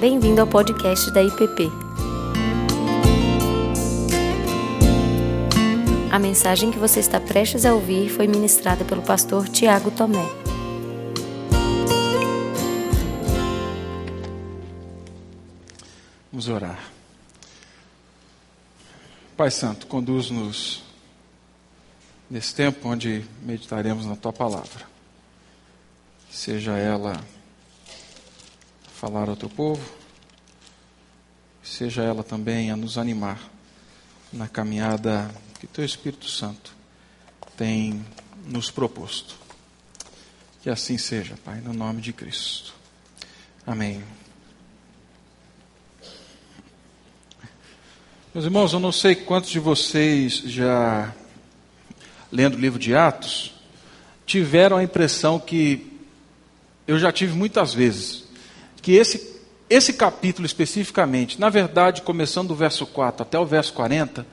Bem-vindo ao podcast da IPP. A mensagem que você está prestes a ouvir foi ministrada pelo pastor Tiago Tomé. Vamos orar. Pai Santo, conduz-nos nesse tempo onde meditaremos na tua palavra. Seja ela falar ao teu povo, seja ela também a nos animar na caminhada que teu Espírito Santo tem nos proposto. Que assim seja, Pai, no nome de Cristo. Amém. Meus irmãos, eu não sei quantos de vocês já, lendo o livro de Atos, tiveram a impressão que eu já tive muitas vezes que esse, esse capítulo especificamente, na verdade, começando do verso 4 até o verso 40,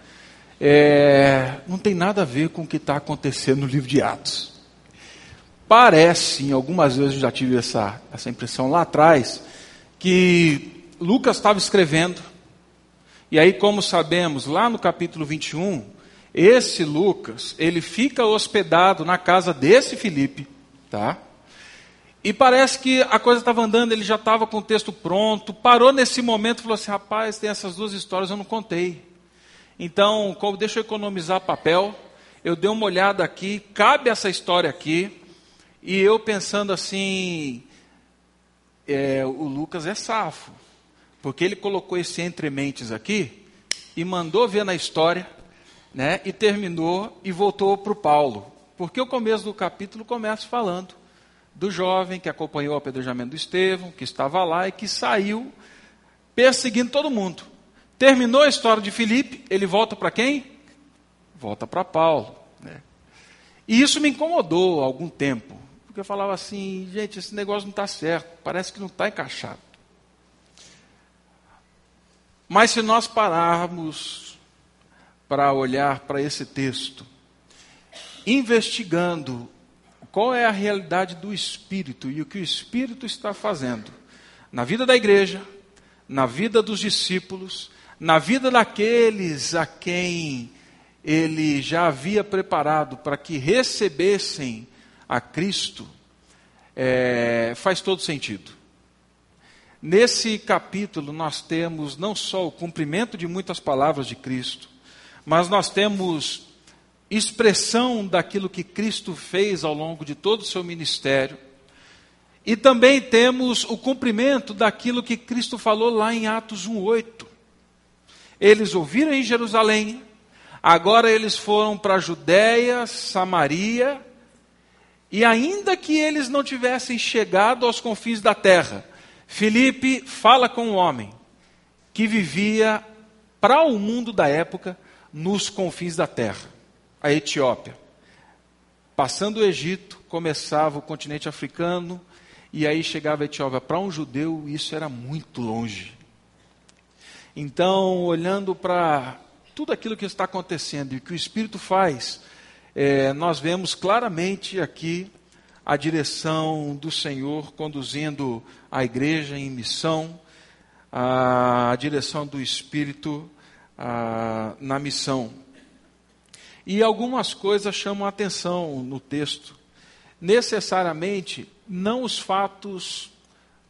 é, não tem nada a ver com o que está acontecendo no livro de Atos. Parece, em algumas vezes eu já tive essa, essa impressão lá atrás, que Lucas estava escrevendo, e aí, como sabemos, lá no capítulo 21, esse Lucas, ele fica hospedado na casa desse Filipe, tá? E parece que a coisa estava andando, ele já estava com o texto pronto, parou nesse momento e falou assim: rapaz, tem essas duas histórias, eu não contei. Então, deixa eu economizar papel, eu dei uma olhada aqui, cabe essa história aqui, e eu pensando assim: é, o Lucas é safo, porque ele colocou esse entre mentes aqui e mandou ver na história, né, e terminou e voltou para o Paulo. Porque o começo do capítulo começa falando do jovem que acompanhou o apedrejamento do Estevão, que estava lá e que saiu perseguindo todo mundo. Terminou a história de Filipe, ele volta para quem? Volta para Paulo. Né? E isso me incomodou há algum tempo, porque eu falava assim, gente, esse negócio não está certo, parece que não está encaixado. Mas se nós pararmos para olhar para esse texto, investigando qual é a realidade do Espírito e o que o Espírito está fazendo na vida da igreja, na vida dos discípulos, na vida daqueles a quem ele já havia preparado para que recebessem a Cristo, é, faz todo sentido. Nesse capítulo, nós temos não só o cumprimento de muitas palavras de Cristo, mas nós temos expressão daquilo que Cristo fez ao longo de todo o seu ministério. E também temos o cumprimento daquilo que Cristo falou lá em Atos 1:8. Eles ouviram em Jerusalém, agora eles foram para a Judéia, Samaria, e ainda que eles não tivessem chegado aos confins da terra, Filipe fala com um homem que vivia para o mundo da época nos confins da terra a Etiópia. Passando o Egito, começava o continente africano, e aí chegava a Etiópia. Para um judeu, isso era muito longe. Então, olhando para tudo aquilo que está acontecendo e que o Espírito faz, é, nós vemos claramente aqui a direção do Senhor conduzindo a igreja em missão, a direção do Espírito a, na missão. E algumas coisas chamam a atenção no texto. Necessariamente, não os fatos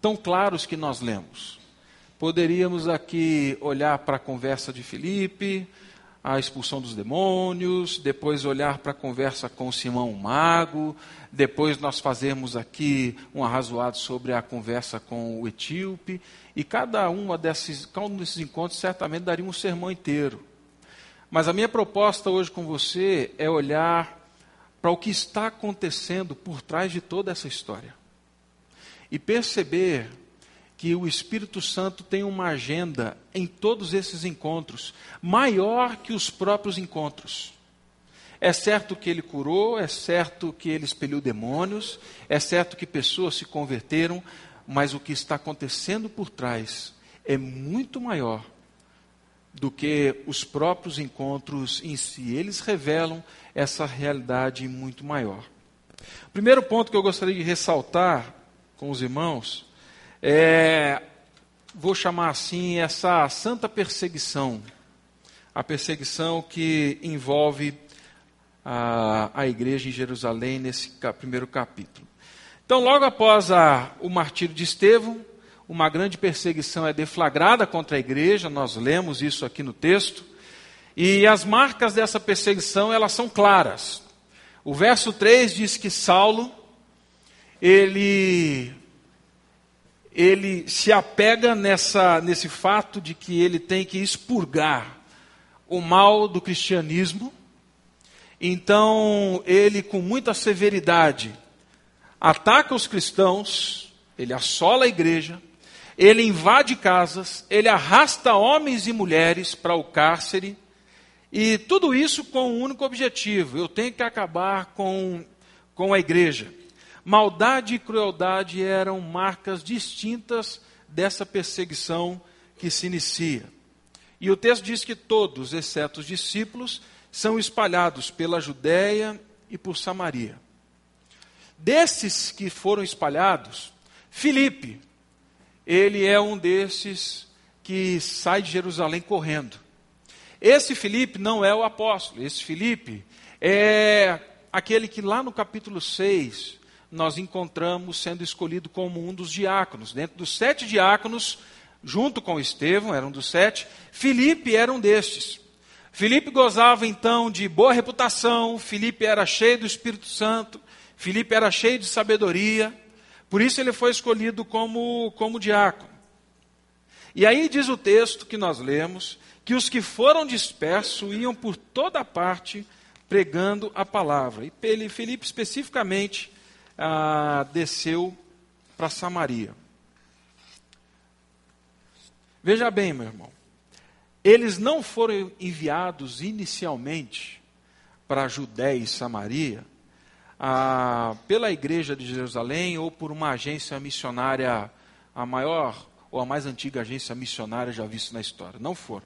tão claros que nós lemos. Poderíamos aqui olhar para a conversa de Filipe, a expulsão dos demônios, depois olhar para a conversa com Simão o Mago, depois nós fazemos aqui um arrazoado sobre a conversa com o etíope, e cada, uma desses, cada um desses encontros certamente daria um sermão inteiro. Mas a minha proposta hoje com você é olhar para o que está acontecendo por trás de toda essa história. E perceber que o Espírito Santo tem uma agenda em todos esses encontros, maior que os próprios encontros. É certo que ele curou, é certo que ele expeliu demônios, é certo que pessoas se converteram, mas o que está acontecendo por trás é muito maior do que os próprios encontros em si. Eles revelam essa realidade muito maior. O primeiro ponto que eu gostaria de ressaltar com os irmãos é vou chamar assim, essa santa perseguição, a perseguição que envolve a, a igreja em Jerusalém nesse primeiro capítulo. Então, logo após a, o martírio de Estevão, uma grande perseguição é deflagrada contra a igreja, nós lemos isso aqui no texto, e as marcas dessa perseguição, elas são claras. O verso 3 diz que Saulo, ele ele se apega nessa, nesse fato de que ele tem que expurgar o mal do cristianismo. Então, ele, com muita severidade, ataca os cristãos, ele assola a igreja, ele invade casas, ele arrasta homens e mulheres para o cárcere, e tudo isso com um único objetivo: eu tenho que acabar com, com a igreja. Maldade e crueldade eram marcas distintas dessa perseguição que se inicia. E o texto diz que todos, exceto os discípulos, são espalhados pela Judéia e por Samaria. Desses que foram espalhados, Filipe, ele é um desses que sai de Jerusalém correndo. Esse Filipe não é o apóstolo, esse Filipe é aquele que lá no capítulo 6 nós encontramos sendo escolhido como um dos diáconos. Dentro dos sete diáconos, junto com Estevão, eram dos sete, Filipe era um destes. Filipe gozava então de boa reputação, Filipe era cheio do Espírito Santo, Filipe era cheio de sabedoria, por isso ele foi escolhido como, como diácono. E aí diz o texto que nós lemos, que os que foram dispersos iam por toda parte pregando a palavra. E Filipe especificamente ah, desceu para Samaria. Veja bem, meu irmão, eles não foram enviados inicialmente para Judéia e Samaria ah, pela igreja de Jerusalém ou por uma agência missionária, a maior ou a mais antiga agência missionária já vista na história. Não foram.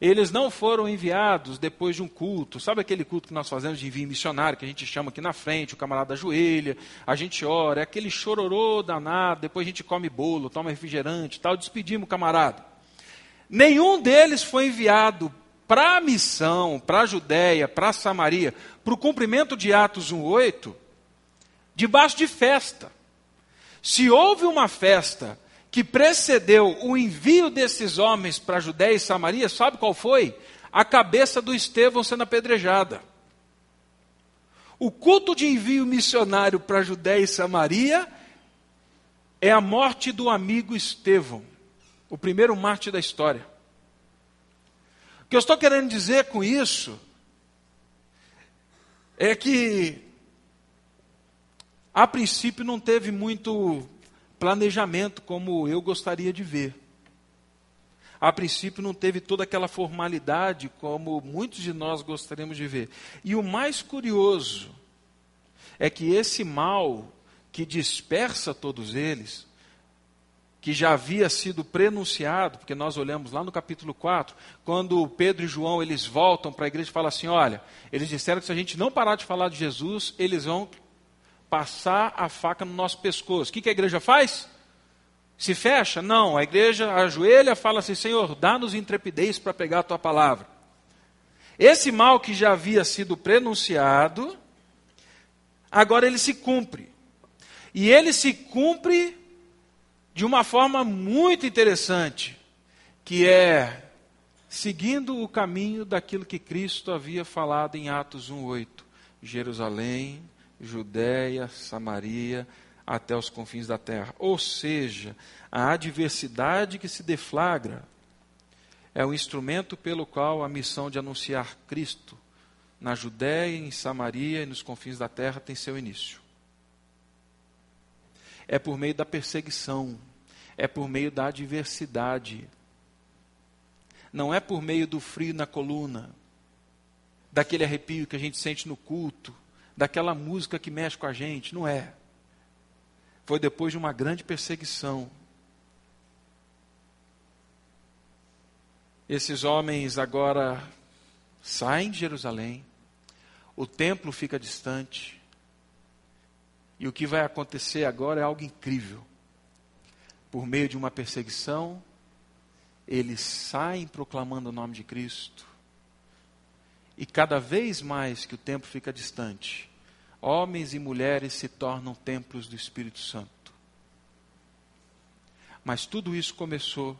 Eles não foram enviados depois de um culto. Sabe aquele culto que nós fazemos de envio missionário, que a gente chama aqui na frente, o camarada ajoelha, a gente ora, é aquele chororô danado, depois a gente come bolo, toma refrigerante tal, despedimos o camarada. Nenhum deles foi enviado para a missão, para a Judéia, para Samaria, para o cumprimento de Atos 1,8, debaixo de festa. Se houve uma festa que precedeu o envio desses homens para a Judéia e Samaria, sabe qual foi? A cabeça do Estevão sendo apedrejada. O culto de envio missionário para a Judéia e Samaria é a morte do amigo Estevão, o primeiro mártir da história. Que eu estou querendo dizer com isso é que, a princípio, não teve muito planejamento como eu gostaria de ver. A princípio não teve toda aquela formalidade como muitos de nós gostaríamos de ver. E o mais curioso é que esse mal que dispersa todos eles, que já havia sido prenunciado, porque nós olhamos lá no capítulo 4, quando Pedro e João eles voltam para a igreja e falam assim: olha, eles disseram que se a gente não parar de falar de Jesus, eles vão passar a faca no nosso pescoço. O que, que a igreja faz? Se fecha? Não, a igreja ajoelha fala assim: Senhor, dá-nos intrepidez para pegar a tua palavra. Esse mal que já havia sido prenunciado, agora ele se cumpre. E ele se cumpre de uma forma muito interessante, que é seguindo o caminho daquilo que Cristo havia falado em Atos 1:8. Jerusalém Judéia, Samaria, até os confins da terra. Ou seja, a adversidade que se deflagra é o instrumento pelo qual a missão de anunciar Cristo na Judéia, em Samaria e nos confins da terra tem seu início. É por meio da perseguição, é por meio da adversidade. Não é por meio do frio na coluna, daquele arrepio que a gente sente no culto, daquela música que mexe com a gente. Não é. Foi depois de uma grande perseguição. Esses homens agora saem de Jerusalém, o templo fica distante, e o que vai acontecer agora é algo incrível. por meio de uma perseguição, eles saem proclamando o nome de Cristo. E cada vez mais que o tempo fica distante, homens e mulheres se tornam templos do Espírito Santo. Mas tudo isso começou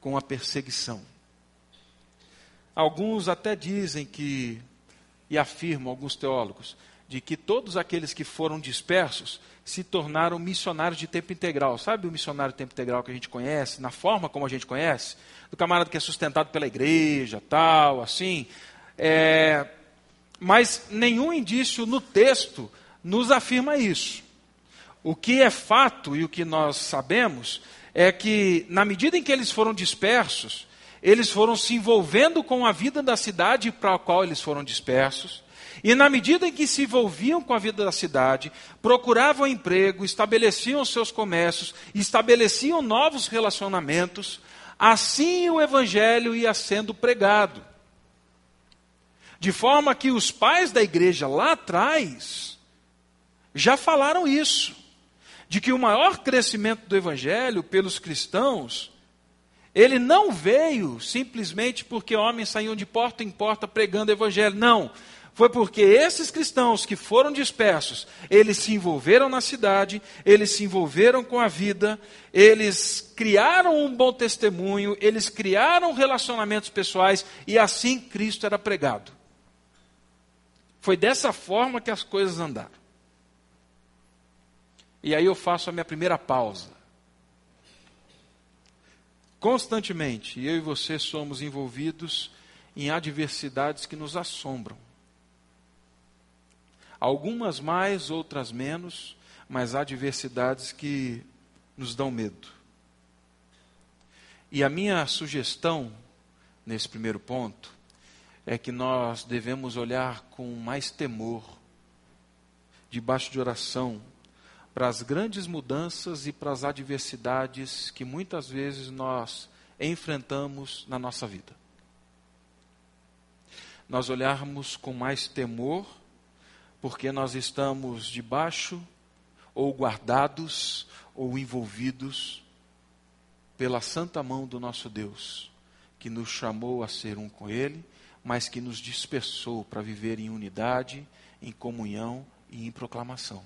com a perseguição. Alguns até dizem que, e afirmam alguns teólogos, de que todos aqueles que foram dispersos se tornaram missionários de tempo integral. Sabe o missionário de tempo integral que a gente conhece, na forma como a gente conhece? Do camarada que é sustentado pela igreja, tal, assim. É, mas nenhum indício no texto nos afirma isso. O que é fato e o que nós sabemos é que, na medida em que eles foram dispersos, eles foram se envolvendo com a vida da cidade para a qual eles foram dispersos, e na medida em que se envolviam com a vida da cidade, procuravam emprego, estabeleciam seus comércios, estabeleciam novos relacionamentos, assim o evangelho ia sendo pregado. De forma que os pais da igreja lá atrás já falaram isso, de que o maior crescimento do evangelho pelos cristãos ele não veio simplesmente porque homens saíam de porta em porta pregando evangelho. Não. Foi porque esses cristãos que foram dispersos, eles se envolveram na cidade, eles se envolveram com a vida, eles criaram um bom testemunho, eles criaram relacionamentos pessoais e assim Cristo era pregado. Foi dessa forma que as coisas andaram. E aí eu faço a minha primeira pausa. Constantemente, eu e você somos envolvidos em adversidades que nos assombram. Algumas mais, outras menos, mas adversidades que nos dão medo. E a minha sugestão, nesse primeiro ponto, é que nós devemos olhar com mais temor, debaixo de oração, para as grandes mudanças e para as adversidades que muitas vezes nós enfrentamos na nossa vida. Nós olharmos com mais temor, porque nós estamos debaixo ou guardados ou envolvidos pela santa mão do nosso Deus, que nos chamou a ser um com Ele, mas que nos dispersou para viver em unidade, em comunhão e em proclamação.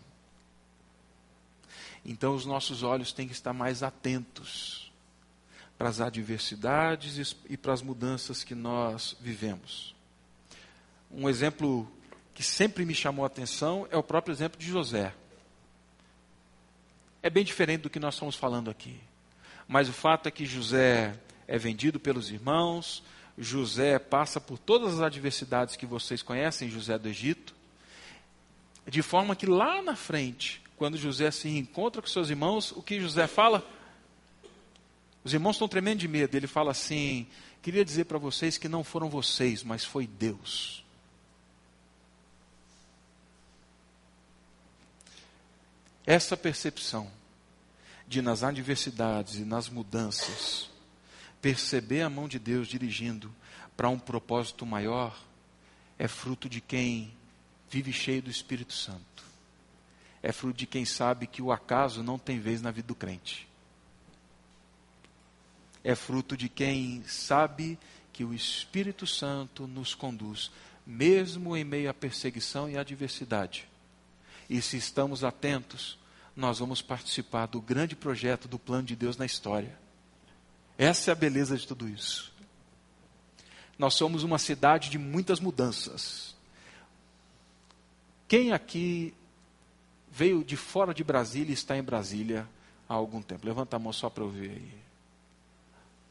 Então os nossos olhos têm que estar mais atentos para as adversidades e para as mudanças que nós vivemos. Um exemplo que sempre me chamou a atenção é o próprio exemplo de José. É bem diferente do que nós estamos falando aqui. Mas o fato é que José é vendido pelos irmãos, José passa por todas as adversidades que vocês conhecem, José do Egito, de forma que lá na frente quando José se encontra com seus irmãos, o que José fala? Os irmãos estão tremendo de medo. Ele fala assim: Queria dizer para vocês que não foram vocês, mas foi Deus. Essa percepção de nas adversidades e nas mudanças, perceber a mão de Deus dirigindo para um propósito maior, é fruto de quem vive cheio do Espírito Santo é fruto de quem sabe que o acaso não tem vez na vida do crente. É fruto de quem sabe que o Espírito Santo nos conduz, mesmo em meio à perseguição e à adversidade. E se estamos atentos, nós vamos participar do grande projeto do plano de Deus na história. Essa é a beleza de tudo isso. Nós somos uma cidade de muitas mudanças. Quem aqui veio de fora de Brasília e está em Brasília há algum tempo. Levanta a mão só para eu ver aí.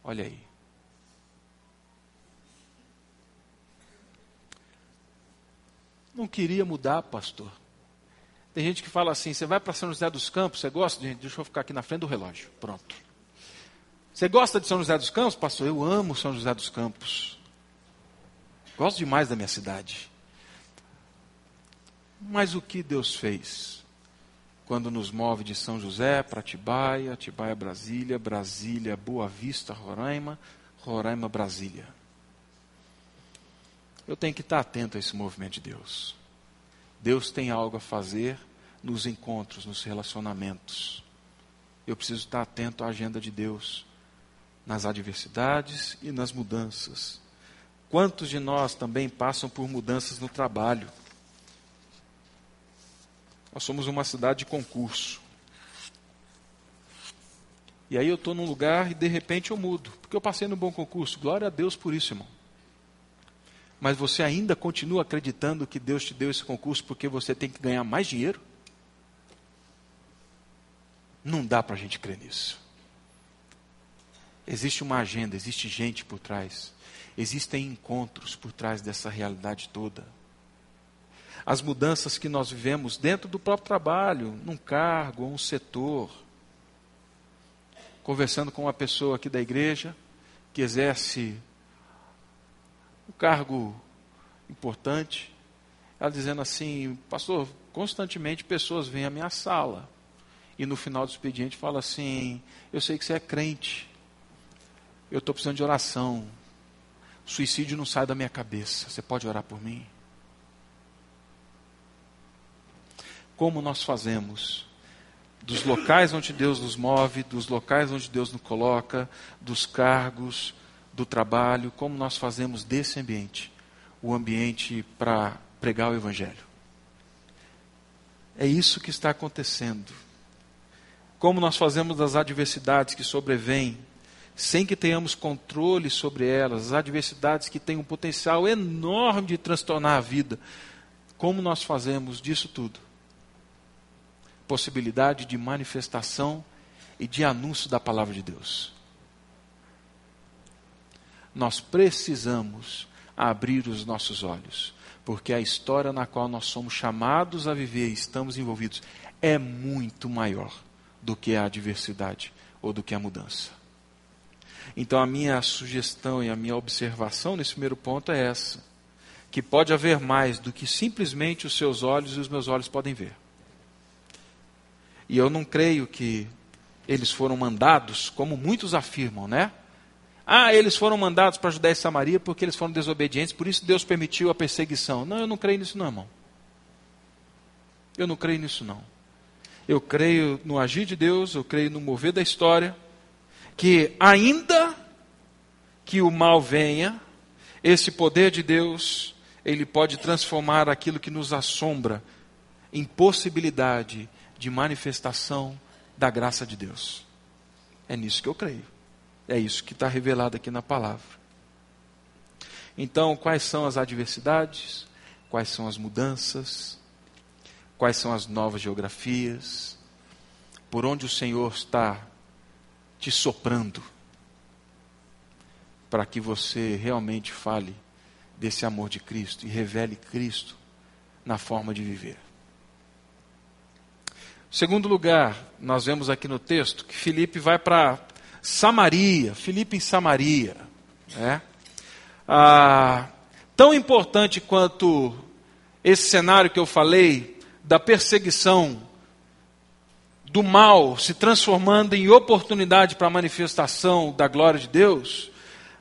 Olha aí. Não queria mudar, pastor. Tem gente que fala assim: você vai para São José dos Campos, você gosta? Gente, deixa eu ficar aqui na frente do relógio. Pronto. Você gosta de São José dos Campos, pastor? Eu amo São José dos Campos. Gosto demais da minha cidade. Mas o que Deus fez? quando nos move de São José para Atibaia, Atibaia, Brasília, Brasília, Boa Vista, Roraima, Roraima, Brasília. Eu tenho que estar atento a esse movimento de Deus. Deus tem algo a fazer nos encontros, nos relacionamentos. eu preciso estar atento à agenda de Deus nas adversidades e nas mudanças. Quantos de nós também passam por mudanças no trabalho? Nós somos uma cidade de concurso. E aí eu estou num lugar e de repente eu mudo, porque eu passei no bom concurso. Glória a Deus por isso, irmão. Mas você ainda continua acreditando que Deus te deu esse concurso porque você tem que ganhar mais dinheiro? Não dá para a gente crer nisso. Existe uma agenda, existe gente por trás, existem encontros por trás dessa realidade toda. As mudanças que nós vivemos dentro do próprio trabalho, num cargo, um setor. Conversando com uma pessoa aqui da igreja que exerce um cargo importante, ela dizendo assim: Pastor, constantemente pessoas vêm à minha sala e no final do expediente fala assim: Eu sei que você é crente, eu estou precisando de oração. Suicídio não sai da minha cabeça. Você pode orar por mim? Como nós fazemos? Dos locais onde Deus nos move, dos locais onde Deus nos coloca, dos cargos, do trabalho, como nós fazemos desse ambiente o ambiente para pregar o Evangelho. É isso que está acontecendo. Como nós fazemos das adversidades que sobrevêm sem que tenhamos controle sobre elas, as adversidades que têm um potencial enorme de transtornar a vida. Como nós fazemos disso tudo? Possibilidade de manifestação e de anúncio da palavra de Deus. Nós precisamos abrir os nossos olhos, porque a história na qual nós somos chamados a viver e estamos envolvidos é muito maior do que a adversidade ou do que a mudança. Então, a minha sugestão e a minha observação nesse primeiro ponto é essa: que pode haver mais do que simplesmente os seus olhos e os meus olhos podem ver. E eu não creio que eles foram mandados, como muitos afirmam, né? Ah, eles foram mandados para Judéia e Samaria porque eles foram desobedientes, por isso Deus permitiu a perseguição. Não, eu não creio nisso, não, irmão. Eu não creio nisso, não. Eu creio no agir de Deus, eu creio no mover da história, que ainda que o mal venha, esse poder de Deus, ele pode transformar aquilo que nos assombra em possibilidade de manifestação da graça de Deus. É nisso que eu creio. É isso que está revelado aqui na palavra. Então, quais são as adversidades? Quais são as mudanças? Quais são as novas geografias? Por onde o Senhor está te soprando para que você realmente fale desse amor de Cristo e revele Cristo na forma de viver. Segundo lugar, nós vemos aqui no texto que Felipe vai para Samaria, Filipe em Samaria. Né? Ah, tão importante quanto esse cenário que eu falei da perseguição do mal se transformando em oportunidade para a manifestação da glória de Deus,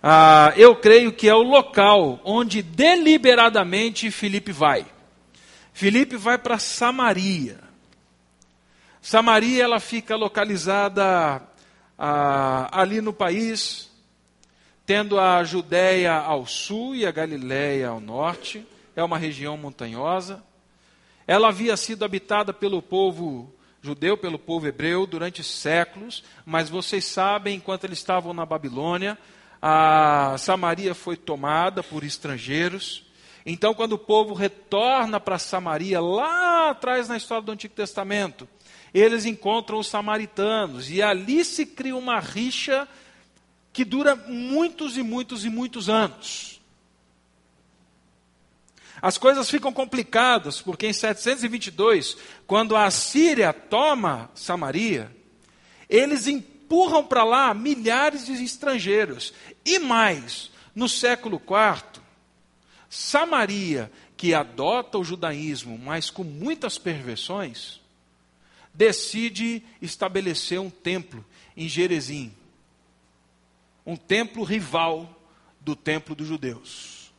ah, eu creio que é o local onde deliberadamente Filipe vai. Filipe vai para Samaria. Samaria ela fica localizada ah, ali no país, tendo a Judéia ao sul e a Galiléia ao norte. É uma região montanhosa. Ela havia sido habitada pelo povo judeu pelo povo hebreu durante séculos, mas vocês sabem, enquanto eles estavam na Babilônia, a Samaria foi tomada por estrangeiros. Então, quando o povo retorna para Samaria, lá atrás na história do Antigo Testamento, eles encontram os samaritanos e ali se cria uma rixa que dura muitos e muitos e muitos anos. As coisas ficam complicadas, porque em 722, quando a Síria toma Samaria, eles empurram para lá milhares de estrangeiros. E mais, no século IV, Samaria, que adota o judaísmo, mas com muitas perversões, decide estabelecer um templo em Jerezim. Um templo rival do templo dos judeus.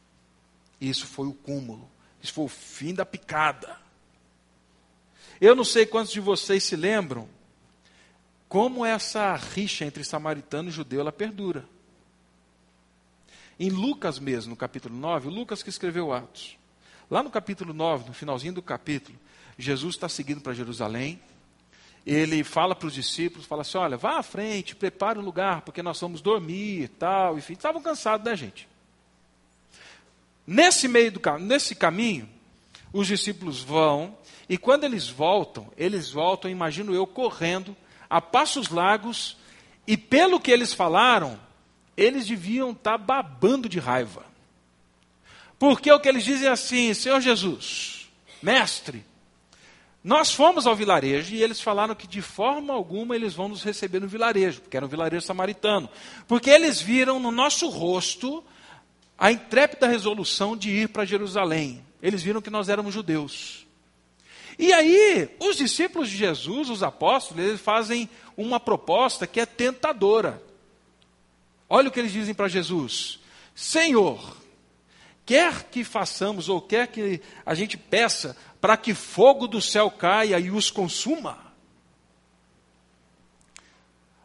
Isso foi o cúmulo. Isso foi o fim da picada. Eu não sei quantos de vocês se lembram como essa rixa entre samaritano e judeu ela perdura. Em Lucas mesmo, no capítulo 9, Lucas que escreveu Atos. Lá no capítulo 9, no finalzinho do capítulo, Jesus está seguindo para Jerusalém. Ele fala para os discípulos, fala assim, olha, vá à frente, prepare um lugar, porque nós vamos dormir e tal, enfim, estavam cansados da gente. Nesse meio do nesse caminho, os discípulos vão, e quando eles voltam, eles voltam, imagino eu, correndo, a passos largos, e pelo que eles falaram, eles deviam estar tá babando de raiva. Porque o que eles dizem é assim, Senhor Jesus, mestre, nós fomos ao vilarejo e eles falaram que de forma alguma eles vão nos receber no vilarejo, porque era um vilarejo samaritano. Porque eles viram no nosso rosto a intrépida resolução de ir para Jerusalém. Eles viram que nós éramos judeus. E aí, os discípulos de Jesus, os apóstolos, eles fazem uma proposta que é tentadora. Olha o que eles dizem para Jesus: Senhor, quer que façamos ou quer que a gente peça para que fogo do céu caia e os consuma.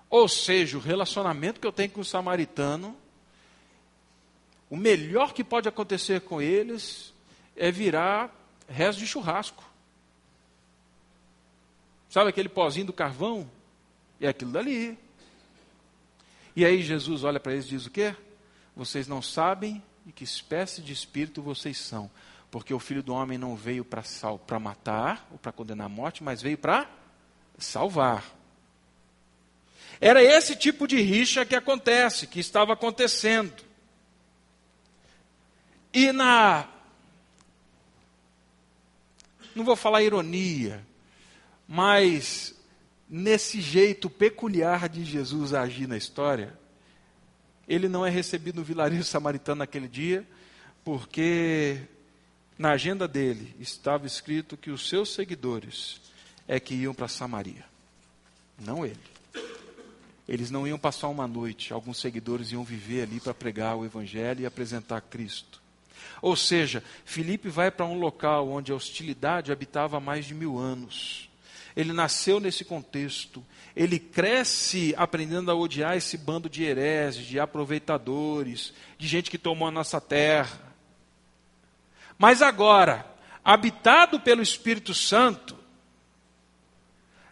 Ou seja, o relacionamento que eu tenho com o samaritano, o melhor que pode acontecer com eles é virar resto de churrasco. Sabe aquele pozinho do carvão? É aquilo dali. E aí Jesus olha para eles e diz o quê? Vocês não sabem de que espécie de espírito vocês são. Porque o filho do homem não veio para matar ou para condenar a morte, mas veio para salvar. Era esse tipo de rixa que acontece, que estava acontecendo. E na. Não vou falar ironia, mas nesse jeito peculiar de Jesus agir na história, ele não é recebido no vilarejo samaritano naquele dia, porque na agenda dele estava escrito que os seus seguidores é que iam para Samaria, não ele. Eles não iam passar uma noite, alguns seguidores iam viver ali para pregar o Evangelho e apresentar Cristo. Ou seja, Filipe vai para um local onde a hostilidade habitava há mais de mil anos ele nasceu nesse contexto, ele cresce aprendendo a odiar esse bando de hereses, de aproveitadores, de gente que tomou a nossa terra. Mas agora, habitado pelo Espírito Santo,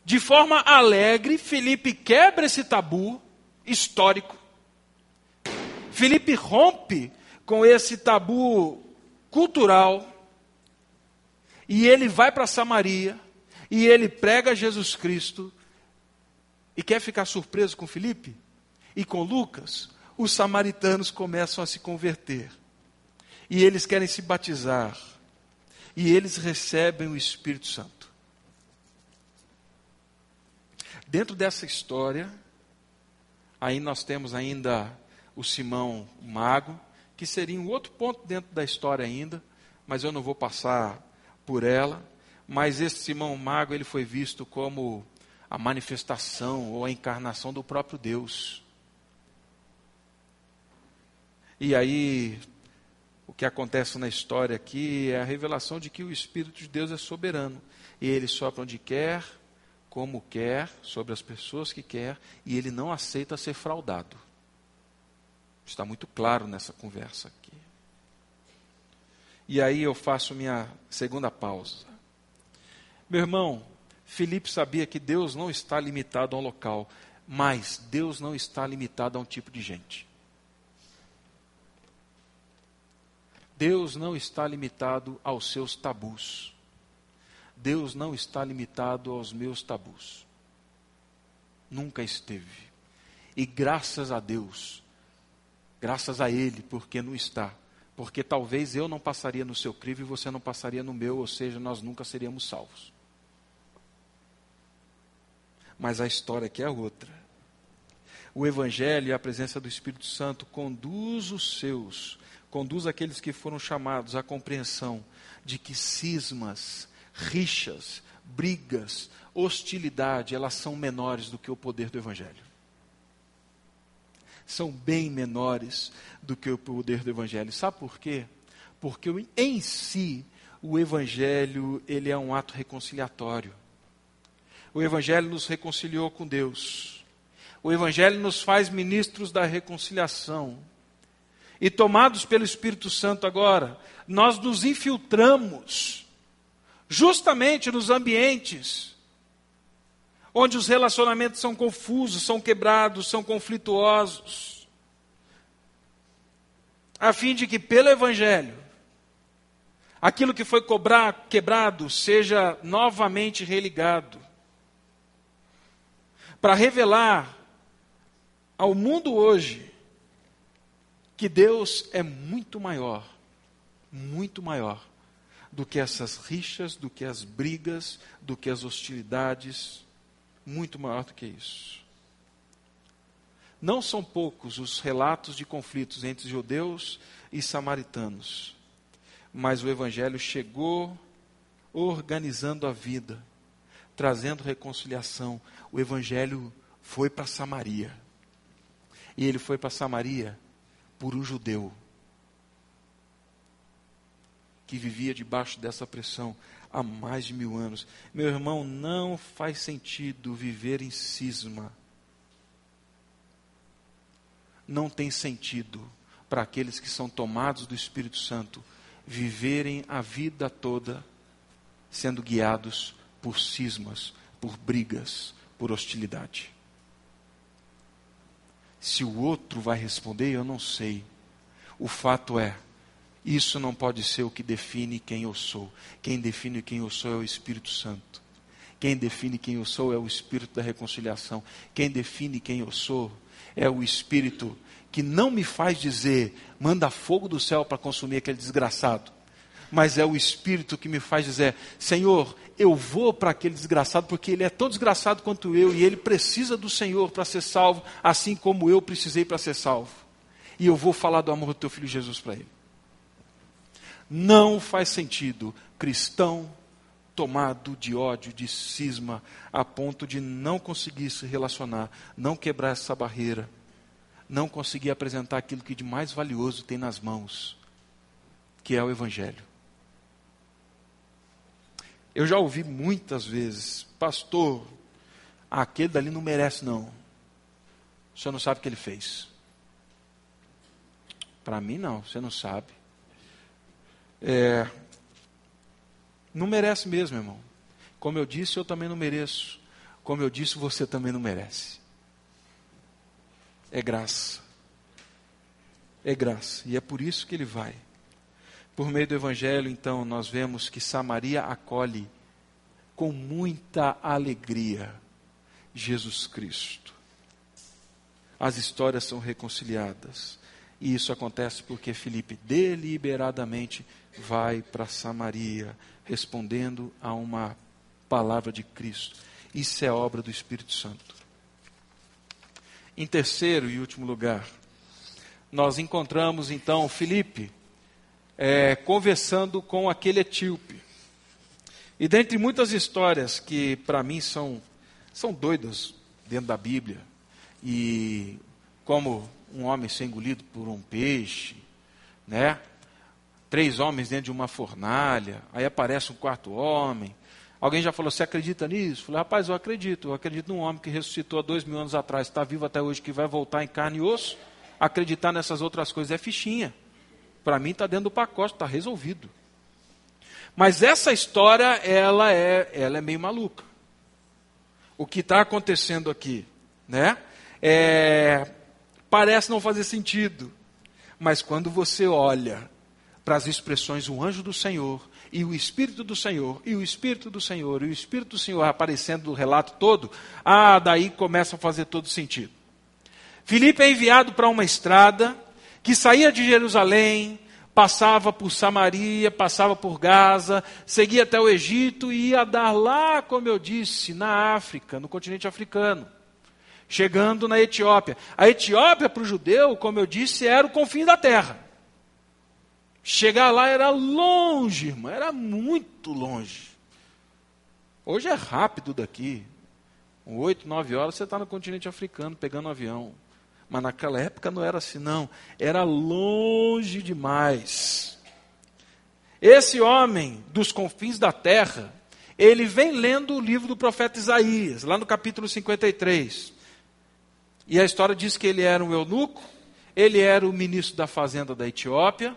de forma alegre, Felipe quebra esse tabu histórico. Felipe rompe com esse tabu cultural e ele vai para Samaria e ele prega Jesus Cristo e quer ficar surpreso com Felipe e com Lucas, os samaritanos começam a se converter. E eles querem se batizar. E eles recebem o Espírito Santo. Dentro dessa história, aí nós temos ainda o Simão o Mago, que seria um outro ponto dentro da história ainda, mas eu não vou passar por ela mas esse Simão Mago ele foi visto como a manifestação ou a encarnação do próprio Deus. E aí, o que acontece na história aqui é a revelação de que o Espírito de Deus é soberano. E ele sopra onde quer, como quer, sobre as pessoas que quer, e ele não aceita ser fraudado. Está muito claro nessa conversa aqui. E aí eu faço minha segunda pausa. Meu irmão, Filipe sabia que Deus não está limitado a um local, mas Deus não está limitado a um tipo de gente. Deus não está limitado aos seus tabus. Deus não está limitado aos meus tabus. Nunca esteve. E graças a Deus, graças a Ele, porque não está. Porque talvez eu não passaria no seu crivo e você não passaria no meu, ou seja, nós nunca seríamos salvos mas a história aqui é outra. O Evangelho e a presença do Espírito Santo conduz os seus, conduz aqueles que foram chamados à compreensão de que cismas, rixas, brigas, hostilidade, elas são menores do que o poder do Evangelho. São bem menores do que o poder do Evangelho. Sabe por quê? Porque em si o Evangelho ele é um ato reconciliatório. O Evangelho nos reconciliou com Deus. O Evangelho nos faz ministros da reconciliação. E tomados pelo Espírito Santo agora, nós nos infiltramos justamente nos ambientes onde os relacionamentos são confusos, são quebrados, são conflituosos, a fim de que pelo Evangelho, aquilo que foi cobrar, quebrado seja novamente religado, para revelar ao mundo hoje que Deus é muito maior, muito maior do que essas rixas, do que as brigas, do que as hostilidades, muito maior do que isso. Não são poucos os relatos de conflitos entre judeus e samaritanos, mas o Evangelho chegou organizando a vida, trazendo reconciliação. O Evangelho foi para Samaria. E ele foi para Samaria por um judeu que vivia debaixo dessa pressão há mais de mil anos. Meu irmão, não faz sentido viver em cisma. Não tem sentido para aqueles que são tomados do Espírito Santo viverem a vida toda sendo guiados por cismas, por brigas, por hostilidade. Se o outro vai responder, eu não sei. O fato é, isso não pode ser o que define quem eu sou. Quem define quem eu sou é o Espírito Santo. Quem define quem eu sou é o Espírito da reconciliação. Quem define quem eu sou é o Espírito que não me faz dizer, manda fogo do céu para consumir aquele desgraçado. Mas é o Espírito que me faz dizer, Senhor, eu vou para aquele desgraçado porque ele é tão desgraçado quanto eu e ele precisa do Senhor para ser salvo, assim como eu precisei para ser salvo. E eu vou falar do amor do teu filho Jesus para ele. Não faz sentido cristão tomado de ódio, de cisma, a ponto de não conseguir se relacionar, não quebrar essa barreira, não conseguir apresentar aquilo que de mais valioso tem nas mãos, que é o Evangelho. Eu já ouvi muitas vezes, pastor, aquele dali não merece não. O senhor não sabe o que ele fez. Para mim não, você não sabe. É, não merece mesmo, irmão. Como eu disse, eu também não mereço. Como eu disse, você também não merece. É graça. É graça. E é por isso que ele vai. Por meio do Evangelho, então, nós vemos que Samaria acolhe com muita alegria Jesus Cristo. As histórias são reconciliadas. E isso acontece porque Felipe deliberadamente vai para Samaria, respondendo a uma palavra de Cristo. Isso é obra do Espírito Santo. Em terceiro e último lugar, nós encontramos então Felipe é, conversando com aquele etíope. E dentre muitas histórias que para mim são, são doidas dentro da Bíblia, e como um homem ser engolido por um peixe, né? três homens dentro de uma fornalha, aí aparece um quarto homem. Alguém já falou, você acredita nisso? Falei, rapaz, eu acredito. Eu acredito num homem que ressuscitou há dois mil anos atrás, está vivo até hoje, que vai voltar em carne e osso. Acreditar nessas outras coisas é fichinha. Para mim está dentro do pacote, está resolvido. Mas essa história, ela é, ela é meio maluca. O que está acontecendo aqui, né? É, parece não fazer sentido. Mas quando você olha para as expressões o anjo do Senhor e o Espírito do Senhor, e o Espírito do Senhor, e o Espírito do Senhor aparecendo no relato todo, ah, daí começa a fazer todo sentido. Filipe é enviado para uma estrada que saía de Jerusalém, passava por Samaria, passava por Gaza, seguia até o Egito e ia dar lá, como eu disse, na África, no continente africano. Chegando na Etiópia. A Etiópia, para o judeu, como eu disse, era o confim da terra. Chegar lá era longe, irmão, era muito longe. Hoje é rápido daqui. Oito, nove horas você está no continente africano pegando avião. Mas naquela época não era assim, não. Era longe demais. Esse homem dos confins da terra, ele vem lendo o livro do profeta Isaías, lá no capítulo 53. E a história diz que ele era um eunuco, ele era o ministro da fazenda da Etiópia.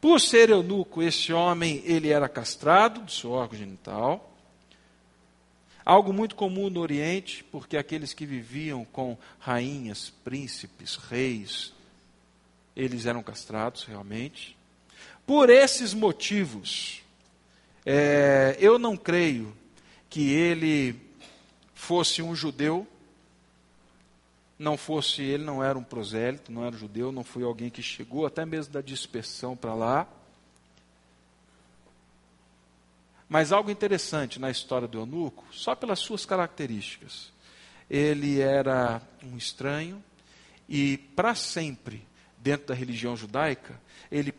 Por ser eunuco, esse homem ele era castrado do seu órgão genital. Algo muito comum no Oriente, porque aqueles que viviam com rainhas, príncipes, reis, eles eram castrados realmente. Por esses motivos, é, eu não creio que ele fosse um judeu, não fosse, ele não era um prosélito, não era judeu, não foi alguém que chegou até mesmo da dispersão para lá. Mas algo interessante na história do eunuco, só pelas suas características. Ele era um estranho e para sempre, dentro da religião judaica, ele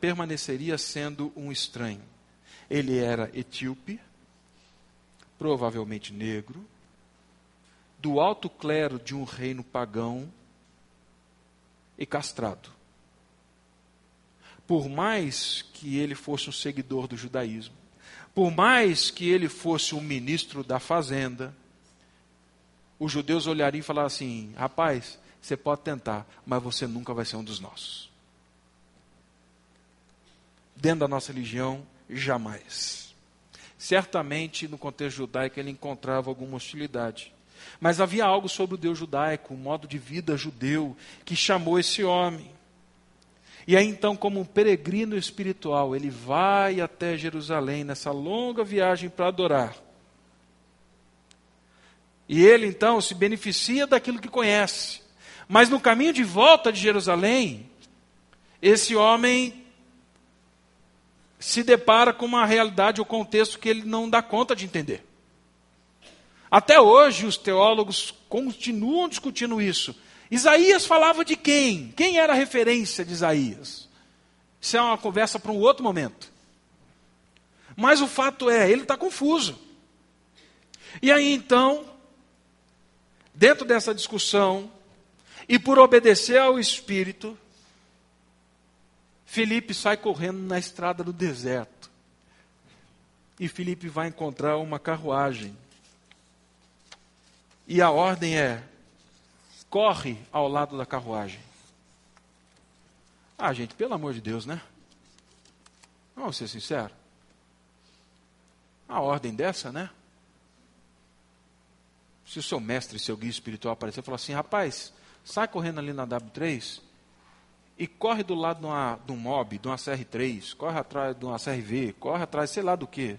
permaneceria sendo um estranho. Ele era etíope, provavelmente negro, do alto clero de um reino pagão e castrado. Por mais que ele fosse um seguidor do judaísmo, por mais que ele fosse um ministro da fazenda, os judeus olhariam e falariam assim: rapaz, você pode tentar, mas você nunca vai ser um dos nossos. Dentro da nossa religião, Jamais. Certamente, no contexto judaico, ele encontrava alguma hostilidade. Mas havia algo sobre o Deus judaico, um modo de vida judeu, que chamou esse homem. E aí então, como um peregrino espiritual, ele vai até Jerusalém nessa longa viagem para adorar. E ele então se beneficia daquilo que conhece. Mas no caminho de volta de Jerusalém, esse homem se depara com uma realidade ou contexto que ele não dá conta de entender. Até hoje, os teólogos continuam discutindo isso. Isaías falava de quem? Quem era a referência de Isaías? Isso é uma conversa para um outro momento. Mas o fato é, ele está confuso. E aí então, dentro dessa discussão, e por obedecer ao Espírito, Felipe sai correndo na estrada do deserto. E Felipe vai encontrar uma carruagem. E a ordem é: corre ao lado da carruagem. Ah, gente, pelo amor de Deus, né? Vamos ser sinceros. A ordem dessa, né? Se o seu mestre, seu guia espiritual aparecer e falar assim: rapaz, sai correndo ali na W3 e corre do lado de, uma, de um mob, de uma CR3, corre atrás de uma CRV, corre atrás, sei lá do que.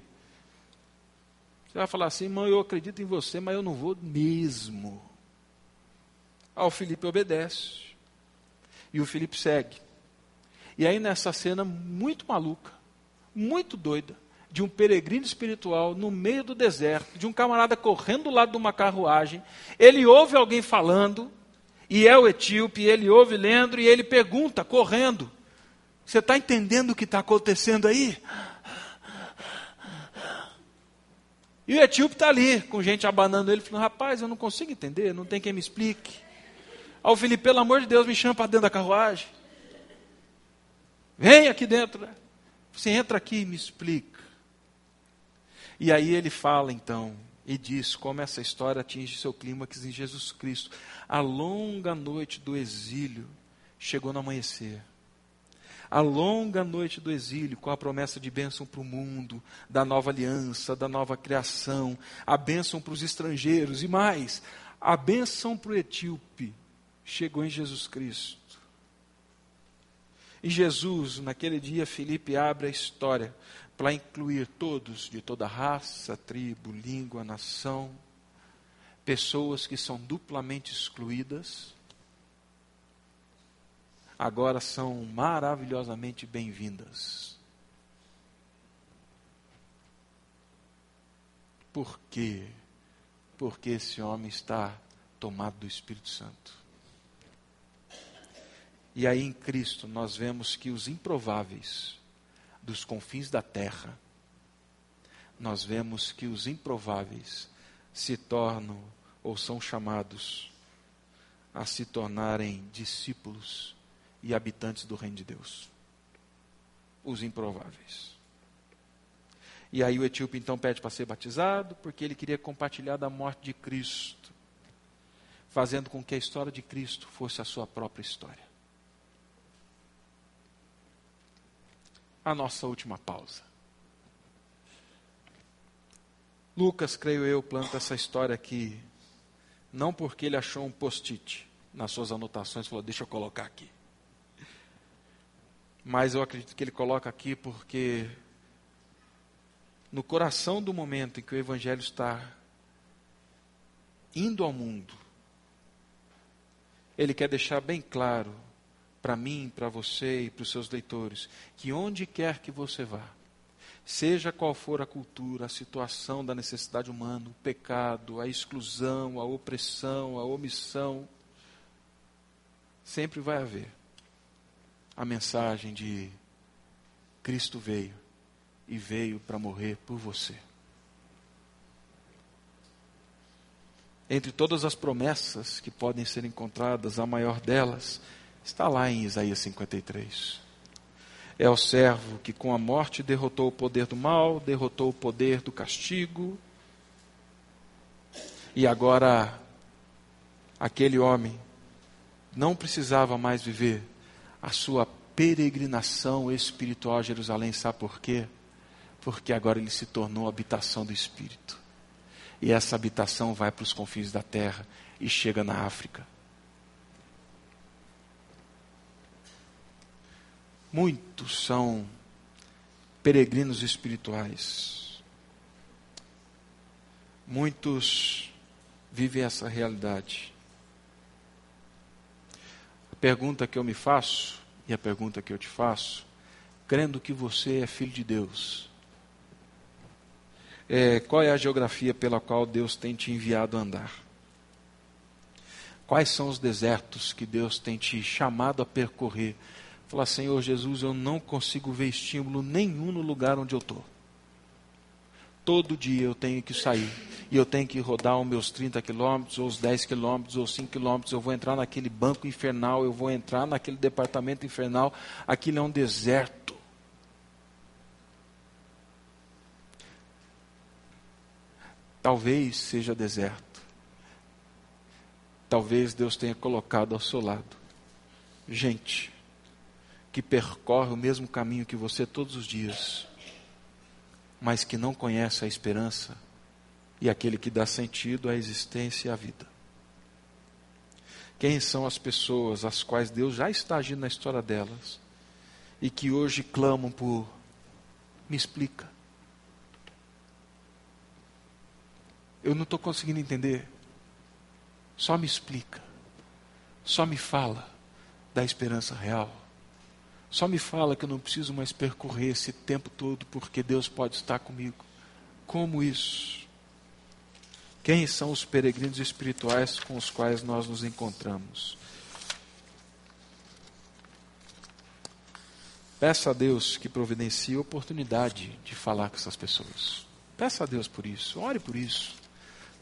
Você vai falar assim, mãe, eu acredito em você, mas eu não vou mesmo. Aí o Felipe obedece. E o Felipe segue. E aí nessa cena muito maluca, muito doida, de um peregrino espiritual no meio do deserto, de um camarada correndo do lado de uma carruagem, ele ouve alguém falando, e é o etíope, ele ouve Leandro e ele pergunta, correndo: Você está entendendo o que está acontecendo aí? E o etíope está ali, com gente abanando ele, falando: Rapaz, eu não consigo entender, não tem quem me explique. Aí o Felipe, pelo amor de Deus, me chama para dentro da carruagem. Vem aqui dentro. Né? Você entra aqui e me explica. E aí ele fala então, e diz como essa história atinge seu clímax em Jesus Cristo. A longa noite do exílio chegou no amanhecer. A longa noite do exílio, com a promessa de bênção para o mundo, da nova aliança, da nova criação, a bênção para os estrangeiros e mais, a bênção para o etíope, chegou em Jesus Cristo. E Jesus, naquele dia, Felipe abre a história para incluir todos, de toda raça, tribo, língua, nação, pessoas que são duplamente excluídas, agora são maravilhosamente bem-vindas. Por quê? Porque esse homem está tomado do Espírito Santo. E aí em Cristo nós vemos que os improváveis dos confins da terra, nós vemos que os improváveis se tornam ou são chamados a se tornarem discípulos e habitantes do reino de Deus. Os improváveis. E aí o etíope então pede para ser batizado, porque ele queria compartilhar da morte de Cristo, fazendo com que a história de Cristo fosse a sua própria história. A nossa última pausa. Lucas, creio eu, planta essa história aqui, não porque ele achou um post-it nas suas anotações e falou, deixa eu colocar aqui. Mas eu acredito que ele coloca aqui porque no coração do momento em que o Evangelho está indo ao mundo, ele quer deixar bem claro para mim, para você e para os seus leitores, que onde quer que você vá, seja qual for a cultura, a situação da necessidade humana, o pecado, a exclusão, a opressão, a omissão, sempre vai haver a mensagem de Cristo veio e veio para morrer por você. Entre todas as promessas que podem ser encontradas, a maior delas está lá em Isaías 53. É o servo que com a morte derrotou o poder do mal, derrotou o poder do castigo, e agora aquele homem não precisava mais viver a sua peregrinação espiritual a Jerusalém. Sabe por quê? Porque agora ele se tornou habitação do Espírito. E essa habitação vai para os confins da terra e chega na África. Muitos são peregrinos espirituais. Muitos vivem essa realidade pergunta que eu me faço, e a pergunta que eu te faço, crendo que você é filho de Deus, é, qual é a geografia pela qual Deus tem te enviado a andar? Quais são os desertos que Deus tem te chamado a percorrer? Falar, Senhor Jesus, eu não consigo ver estímulo nenhum no lugar onde eu estou. Todo dia eu tenho que sair e eu tenho que rodar os meus 30 quilômetros, ou os 10 quilômetros, ou 5 quilômetros. Eu vou entrar naquele banco infernal, eu vou entrar naquele departamento infernal. Aquilo é um deserto. Talvez seja deserto. Talvez Deus tenha colocado ao seu lado gente que percorre o mesmo caminho que você todos os dias mas que não conhece a esperança e aquele que dá sentido à existência e à vida. Quem são as pessoas as quais Deus já está agindo na história delas e que hoje clamam por me explica? Eu não estou conseguindo entender. Só me explica. Só me fala da esperança real. Só me fala que eu não preciso mais percorrer esse tempo todo porque Deus pode estar comigo. Como isso? Quem são os peregrinos espirituais com os quais nós nos encontramos? Peça a Deus que providencie a oportunidade de falar com essas pessoas. Peça a Deus por isso, ore por isso,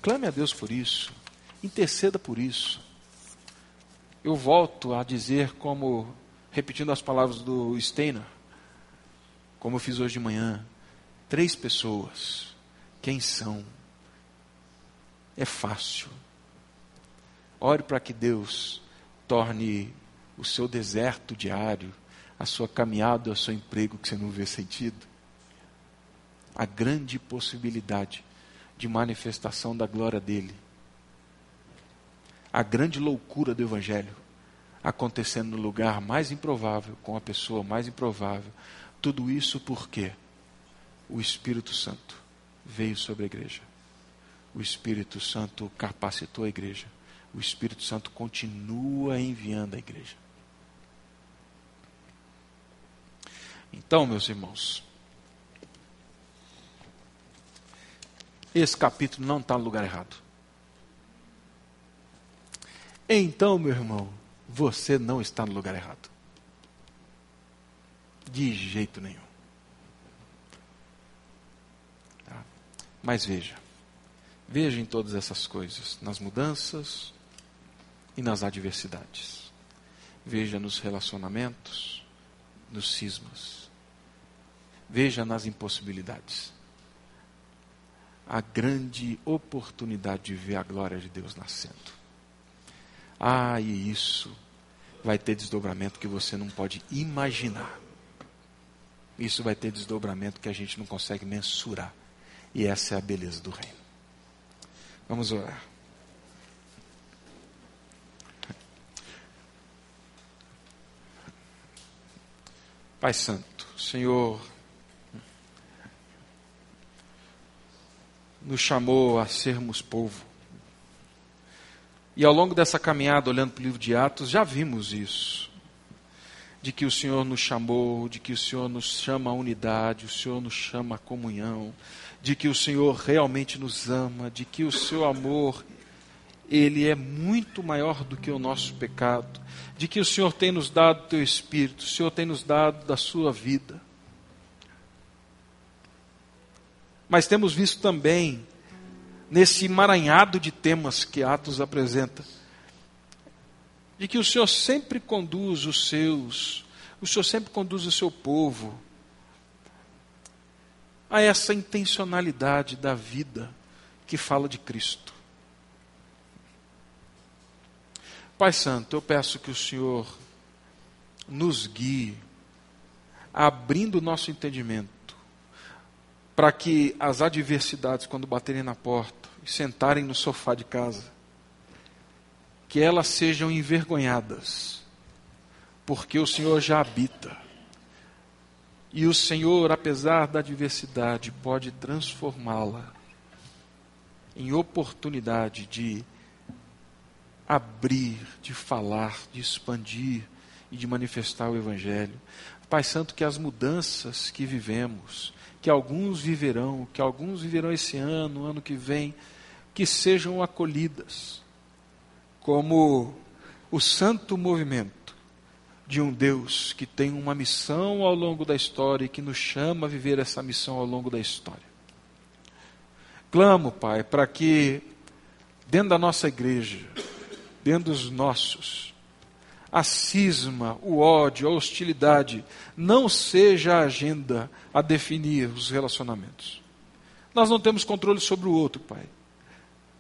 clame a Deus por isso, interceda por isso. Eu volto a dizer como repetindo as palavras do Steiner, como eu fiz hoje de manhã, três pessoas. Quem são? É fácil. Ore para que Deus torne o seu deserto diário, a sua caminhada, o seu emprego que você não vê sentido, a grande possibilidade de manifestação da glória dele, a grande loucura do Evangelho acontecendo no lugar mais improvável, com a pessoa mais improvável. Tudo isso porque o Espírito Santo veio sobre a igreja. O Espírito Santo capacitou a igreja. O Espírito Santo continua enviando a igreja. Então, meus irmãos, esse capítulo não está no lugar errado. Então, meu irmão, você não está no lugar errado. De jeito nenhum. Tá? Mas veja, veja em todas essas coisas, nas mudanças e nas adversidades. Veja nos relacionamentos, nos cismas. Veja nas impossibilidades. a grande oportunidade de ver a glória de Deus nascendo. Ah, e isso vai ter desdobramento que você não pode imaginar. Isso vai ter desdobramento que a gente não consegue mensurar. E essa é a beleza do reino. Vamos orar. Pai Santo, Senhor, nos chamou a sermos povo. E ao longo dessa caminhada, olhando para o livro de Atos, já vimos isso. De que o Senhor nos chamou, de que o Senhor nos chama à unidade, o Senhor nos chama à comunhão, de que o Senhor realmente nos ama, de que o seu amor ele é muito maior do que o nosso pecado, de que o Senhor tem nos dado o teu espírito, o Senhor tem nos dado da sua vida. Mas temos visto também, nesse emaranhado de temas que Atos apresenta, de que o Senhor sempre conduz os seus, o Senhor sempre conduz o seu povo a essa intencionalidade da vida que fala de Cristo. Pai Santo, eu peço que o Senhor nos guie, abrindo o nosso entendimento, para que as adversidades, quando baterem na porta e sentarem no sofá de casa, que elas sejam envergonhadas, porque o Senhor já habita. E o Senhor, apesar da adversidade, pode transformá-la em oportunidade de abrir, de falar, de expandir e de manifestar o Evangelho. Pai Santo, que as mudanças que vivemos, que alguns viverão, que alguns viverão esse ano, ano que vem, que sejam acolhidas como o santo movimento de um Deus que tem uma missão ao longo da história e que nos chama a viver essa missão ao longo da história. Clamo, Pai, para que dentro da nossa igreja, dentro dos nossos, a cisma, o ódio, a hostilidade não seja a agenda a definir os relacionamentos. Nós não temos controle sobre o outro, Pai.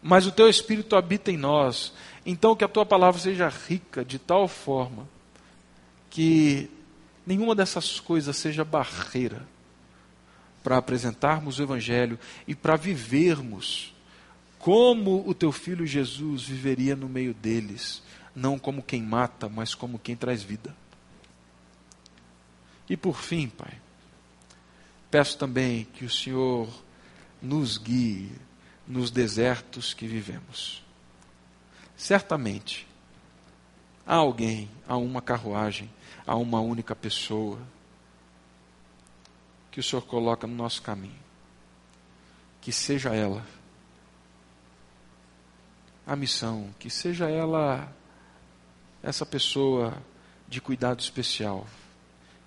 Mas o teu espírito habita em nós. Então que a tua palavra seja rica de tal forma que nenhuma dessas coisas seja barreira para apresentarmos o evangelho e para vivermos como o teu filho Jesus viveria no meio deles não como quem mata, mas como quem traz vida. E por fim, Pai, peço também que o Senhor nos guie nos desertos que vivemos. Certamente, há alguém, há uma carruagem, há uma única pessoa que o Senhor coloca no nosso caminho. Que seja ela a missão, que seja ela essa pessoa de cuidado especial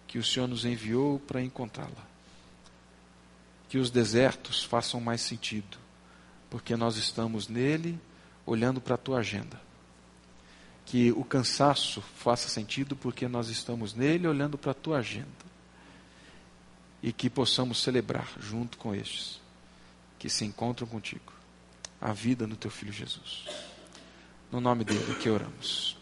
que o Senhor nos enviou para encontrá-la. Que os desertos façam mais sentido, porque nós estamos nele olhando para a tua agenda. Que o cansaço faça sentido, porque nós estamos nele olhando para a tua agenda. E que possamos celebrar junto com estes que se encontram contigo a vida no teu filho Jesus. No nome dele que oramos.